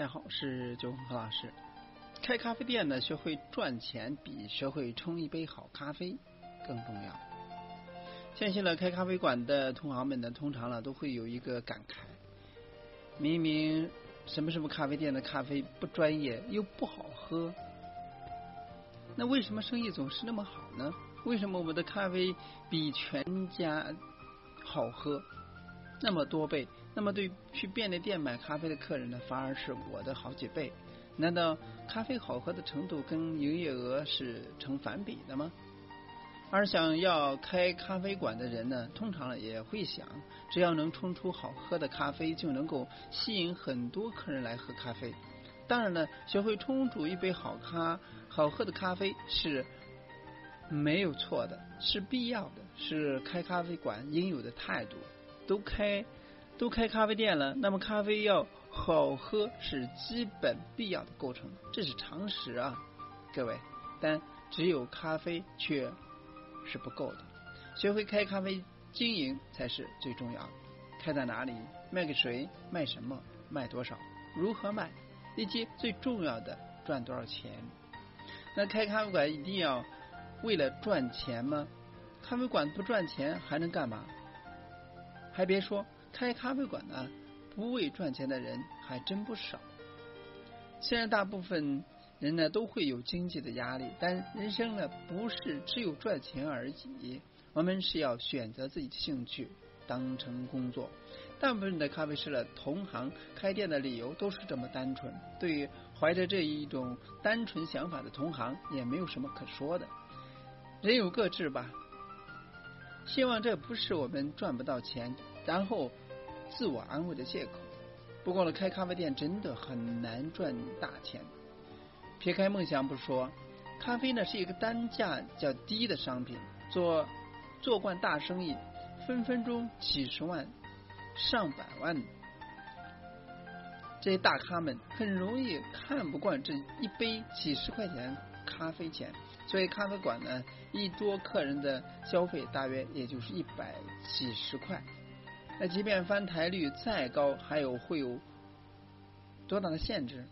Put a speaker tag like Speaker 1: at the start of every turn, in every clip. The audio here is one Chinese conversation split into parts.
Speaker 1: 大家好，是九红何老师。开咖啡店呢，学会赚钱比学会冲一杯好咖啡更重要。相信了开咖啡馆的同行们呢，通常呢都会有一个感慨：明明什么什么咖啡店的咖啡不专业又不好喝，那为什么生意总是那么好呢？为什么我们的咖啡比全家好喝那么多倍？那么对去便利店买咖啡的客人呢，反而是我的好几倍。难道咖啡好喝的程度跟营业额是成反比的吗？而想要开咖啡馆的人呢，通常也会想，只要能冲出好喝的咖啡，就能够吸引很多客人来喝咖啡。当然了，学会冲煮一杯好咖好喝的咖啡是没有错的，是必要的，是开咖啡馆应有的态度。都开。都开咖啡店了，那么咖啡要好喝是基本必要的构成，这是常识啊，各位。但只有咖啡却是不够的，学会开咖啡经营才是最重要的。开在哪里，卖给谁，卖什么，卖多少，如何卖，以及最重要的赚多少钱。那开咖啡馆一定要为了赚钱吗？咖啡馆不赚钱还能干嘛？还别说。开咖啡馆呢，不为赚钱的人还真不少。虽然大部分人呢都会有经济的压力，但人生呢不是只有赚钱而已。我们是要选择自己的兴趣当成工作。大部分的咖啡师的同行开店的理由都是这么单纯。对于怀着这一种单纯想法的同行，也没有什么可说的。人有各志吧。希望这不是我们赚不到钱。然后自我安慰的借口。不过呢，开咖啡店真的很难赚大钱。撇开梦想不说，咖啡呢是一个单价较低的商品。做做惯大生意，分分钟几十万、上百万，这些大咖们很容易看不惯这一杯几十块钱咖啡钱。所以咖啡馆呢，一桌客人的消费大约也就是一百几十块。那即便翻台率再高，还有会有多大的限制？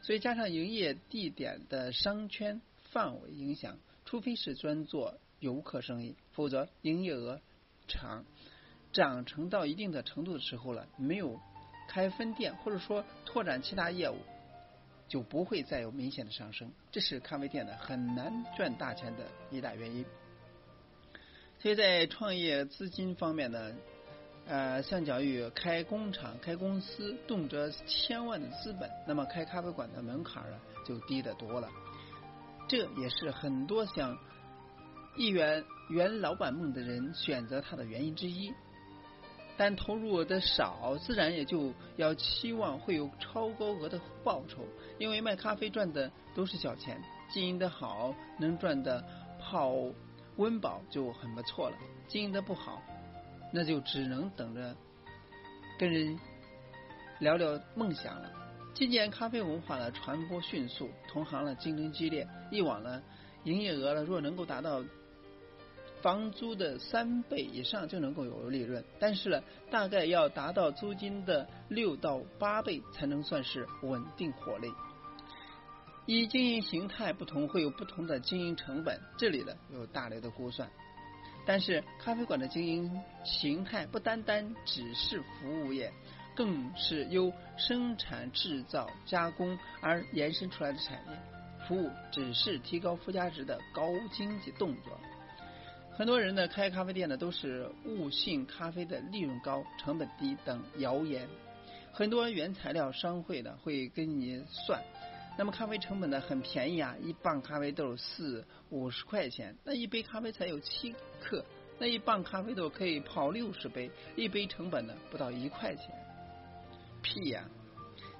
Speaker 1: 所以加上营业地点的商圈范围影响，除非是专做游客生意，否则营业额长长成到一定的程度的时候了，没有开分店或者说拓展其他业务，就不会再有明显的上升。这是咖啡店的很难赚大钱的一大原因。所以在创业资金方面呢？呃，相较于开工厂、开公司，动辄千万的资本，那么开咖啡馆的门槛呢就低得多了。这也是很多想一圆圆老板梦的人选择它的原因之一。但投入的少，自然也就要期望会有超高额的报酬。因为卖咖啡赚的都是小钱，经营的好，能赚的泡温饱就很不错了。经营的不好。那就只能等着跟人聊聊梦想了。今年咖啡文化的传播迅速，同行的竞争激烈。以往呢，营业额呢若能够达到房租的三倍以上就能够有利润，但是呢，大概要达到租金的六到八倍才能算是稳定获利。以经营形态不同，会有不同的经营成本，这里呢有大量的估算。但是咖啡馆的经营形态不单单只是服务业，更是由生产制造加工而延伸出来的产业。服务只是提高附加值的高经济动作。很多人呢开咖啡店呢都是误信咖啡的利润高、成本低等谣言。很多原材料商会呢会跟你算。那么咖啡成本呢很便宜啊，一磅咖啡豆四五十块钱，那一杯咖啡才有七克，那一磅咖啡豆可以泡六十杯，一杯成本呢不到一块钱，屁呀！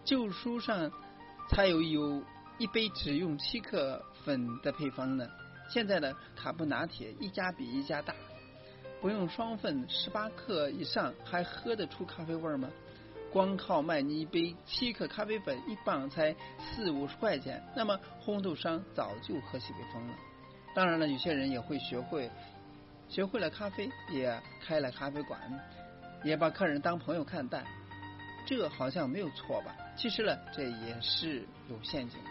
Speaker 1: 旧书上才有有一杯只用七克粉的配方呢，现在呢卡布拿铁一家比一家大，不用双份十八克以上还喝得出咖啡味吗？光靠卖你一杯七克咖啡粉一磅才四五十块钱，那么烘豆商早就喝西北风了。当然了，有些人也会学会，学会了咖啡，也开了咖啡馆，也把客人当朋友看待。这好像没有错吧？其实呢，这也是有陷阱的。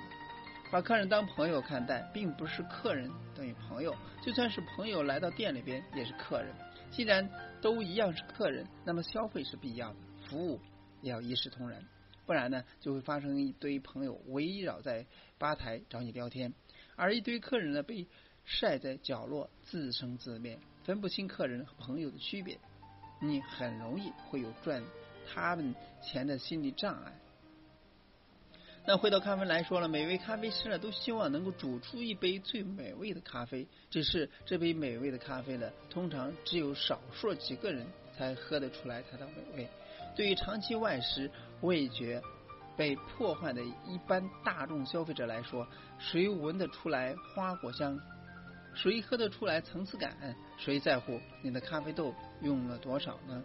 Speaker 1: 把客人当朋友看待，并不是客人等于朋友，就算是朋友来到店里边也是客人。既然都一样是客人，那么消费是必要的，服务要一视同仁，不然呢，就会发生一堆朋友围绕在吧台找你聊天，而一堆客人呢被晒在角落自生自灭，分不清客人和朋友的区别，你很容易会有赚他们钱的心理障碍。那回到咖啡来说了，每位咖啡师呢都希望能够煮出一杯最美味的咖啡。只是这杯美味的咖啡呢，通常只有少数几个人才喝得出来它的美味。对于长期外食、味觉被破坏的一般大众消费者来说，谁闻得出来花果香？谁喝得出来层次感？谁在乎你的咖啡豆用了多少呢？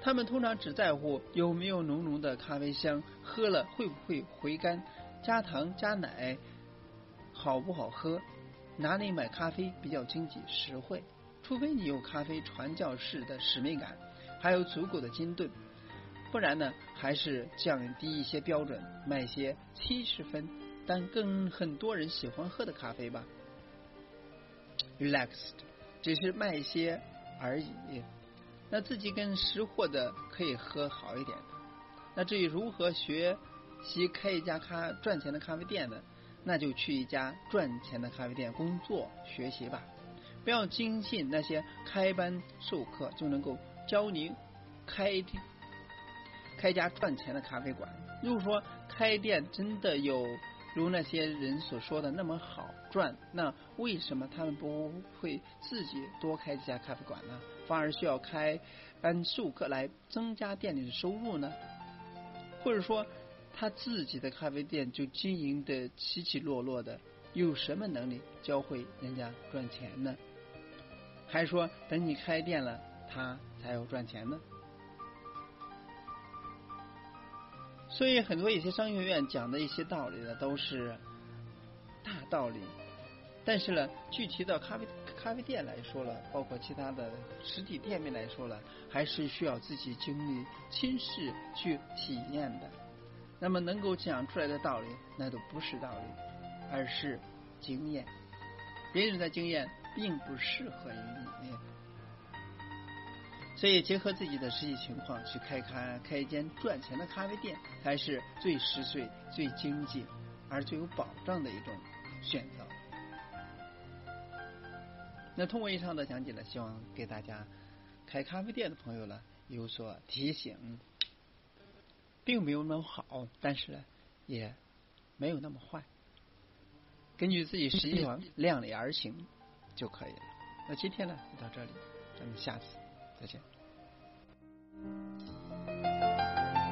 Speaker 1: 他们通常只在乎有没有浓浓的咖啡香，喝了会不会回甘，加糖加奶好不好喝，哪里买咖啡比较经济实惠。除非你有咖啡传教士的使命感，还有足够的金盾，不然呢，还是降低一些标准，卖些七十分但更很多人喜欢喝的咖啡吧。Relaxed，只是卖一些而已。那自己跟识货的可以喝好一点。那至于如何学习开一家咖赚钱的咖啡店呢？那就去一家赚钱的咖啡店工作学习吧。不要轻信那些开班授课就能够教你开开家赚钱的咖啡馆。如果说开店真的有如那些人所说的那么好赚，那为什么他们不会自己多开几家咖啡馆呢？反而需要开班授课来增加店里的收入呢？或者说他自己的咖啡店就经营的起起落落的，有什么能力教会人家赚钱呢？还说等你开店了，他才有赚钱呢？所以很多一些商学院讲的一些道理呢，都是大道理。但是呢，具体到咖啡咖啡店来说了，包括其他的实体店面来说了，还是需要自己经历亲试去体验的。那么能够讲出来的道理，那都不是道理，而是经验。别人的经验并不适合于你。所以结合自己的实际情况去开开开一间赚钱的咖啡店，才是最实惠、最经济而最有保障的一种选择。那通过以上的讲解呢，希望给大家开咖啡店的朋友呢有所提醒，并没有那么好，但是呢也没有那么坏。根据自己实际量力而行就可以了。那今天呢就到这里，咱们下次再见。